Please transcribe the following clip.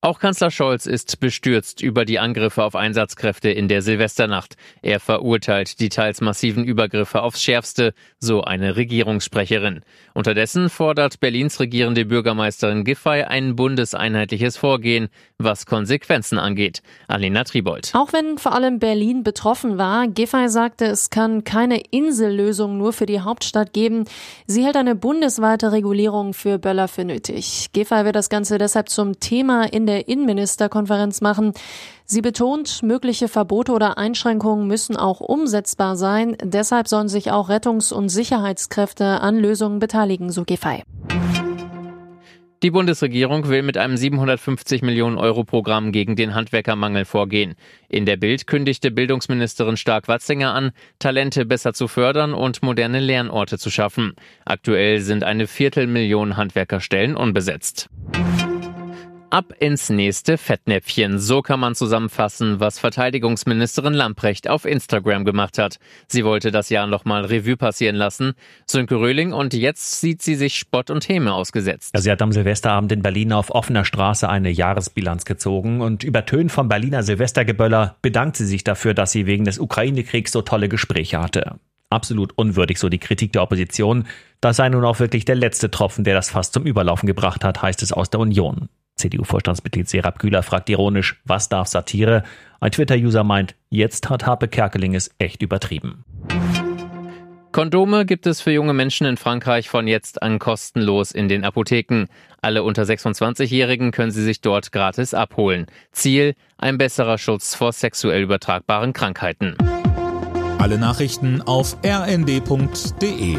Auch Kanzler Scholz ist bestürzt über die Angriffe auf Einsatzkräfte in der Silvesternacht. Er verurteilt die teils massiven Übergriffe aufs Schärfste, so eine Regierungssprecherin. Unterdessen fordert Berlins regierende Bürgermeisterin Giffey ein bundeseinheitliches Vorgehen, was Konsequenzen angeht. Alena Tribold. Auch wenn vor allem Berlin betroffen war, Giffey sagte, es kann keine Insellösung nur für die Hauptstadt geben. Sie hält eine bundesweite Regulierung für Böller für nötig. Giffey wird das Ganze deshalb zum Thema in der Innenministerkonferenz machen. Sie betont, mögliche Verbote oder Einschränkungen müssen auch umsetzbar sein. Deshalb sollen sich auch Rettungs- und Sicherheitskräfte an Lösungen beteiligen, so Giffey. Die Bundesregierung will mit einem 750 Millionen Euro Programm gegen den Handwerkermangel vorgehen. In der Bild kündigte Bildungsministerin Stark-Watzinger an, Talente besser zu fördern und moderne Lernorte zu schaffen. Aktuell sind eine Viertelmillion Handwerkerstellen unbesetzt. Ab ins nächste Fettnäpfchen. So kann man zusammenfassen, was Verteidigungsministerin Lamprecht auf Instagram gemacht hat. Sie wollte das Jahr nochmal Revue passieren lassen. Sönke Röhling und jetzt sieht sie sich Spott und Häme ausgesetzt. Sie hat am Silvesterabend in Berlin auf offener Straße eine Jahresbilanz gezogen und übertönt vom Berliner Silvestergeböller bedankt sie sich dafür, dass sie wegen des Ukraine-Kriegs so tolle Gespräche hatte. Absolut unwürdig, so die Kritik der Opposition. Das sei nun auch wirklich der letzte Tropfen, der das fast zum Überlaufen gebracht hat, heißt es aus der Union. CDU-Vorstandsmitglied Serap Güler fragt ironisch, was darf Satire? Ein Twitter-User meint, jetzt hat Harpe Kerkeling es echt übertrieben. Kondome gibt es für junge Menschen in Frankreich von jetzt an kostenlos in den Apotheken. Alle unter 26-Jährigen können sie sich dort gratis abholen. Ziel, ein besserer Schutz vor sexuell übertragbaren Krankheiten. Alle Nachrichten auf rnd.de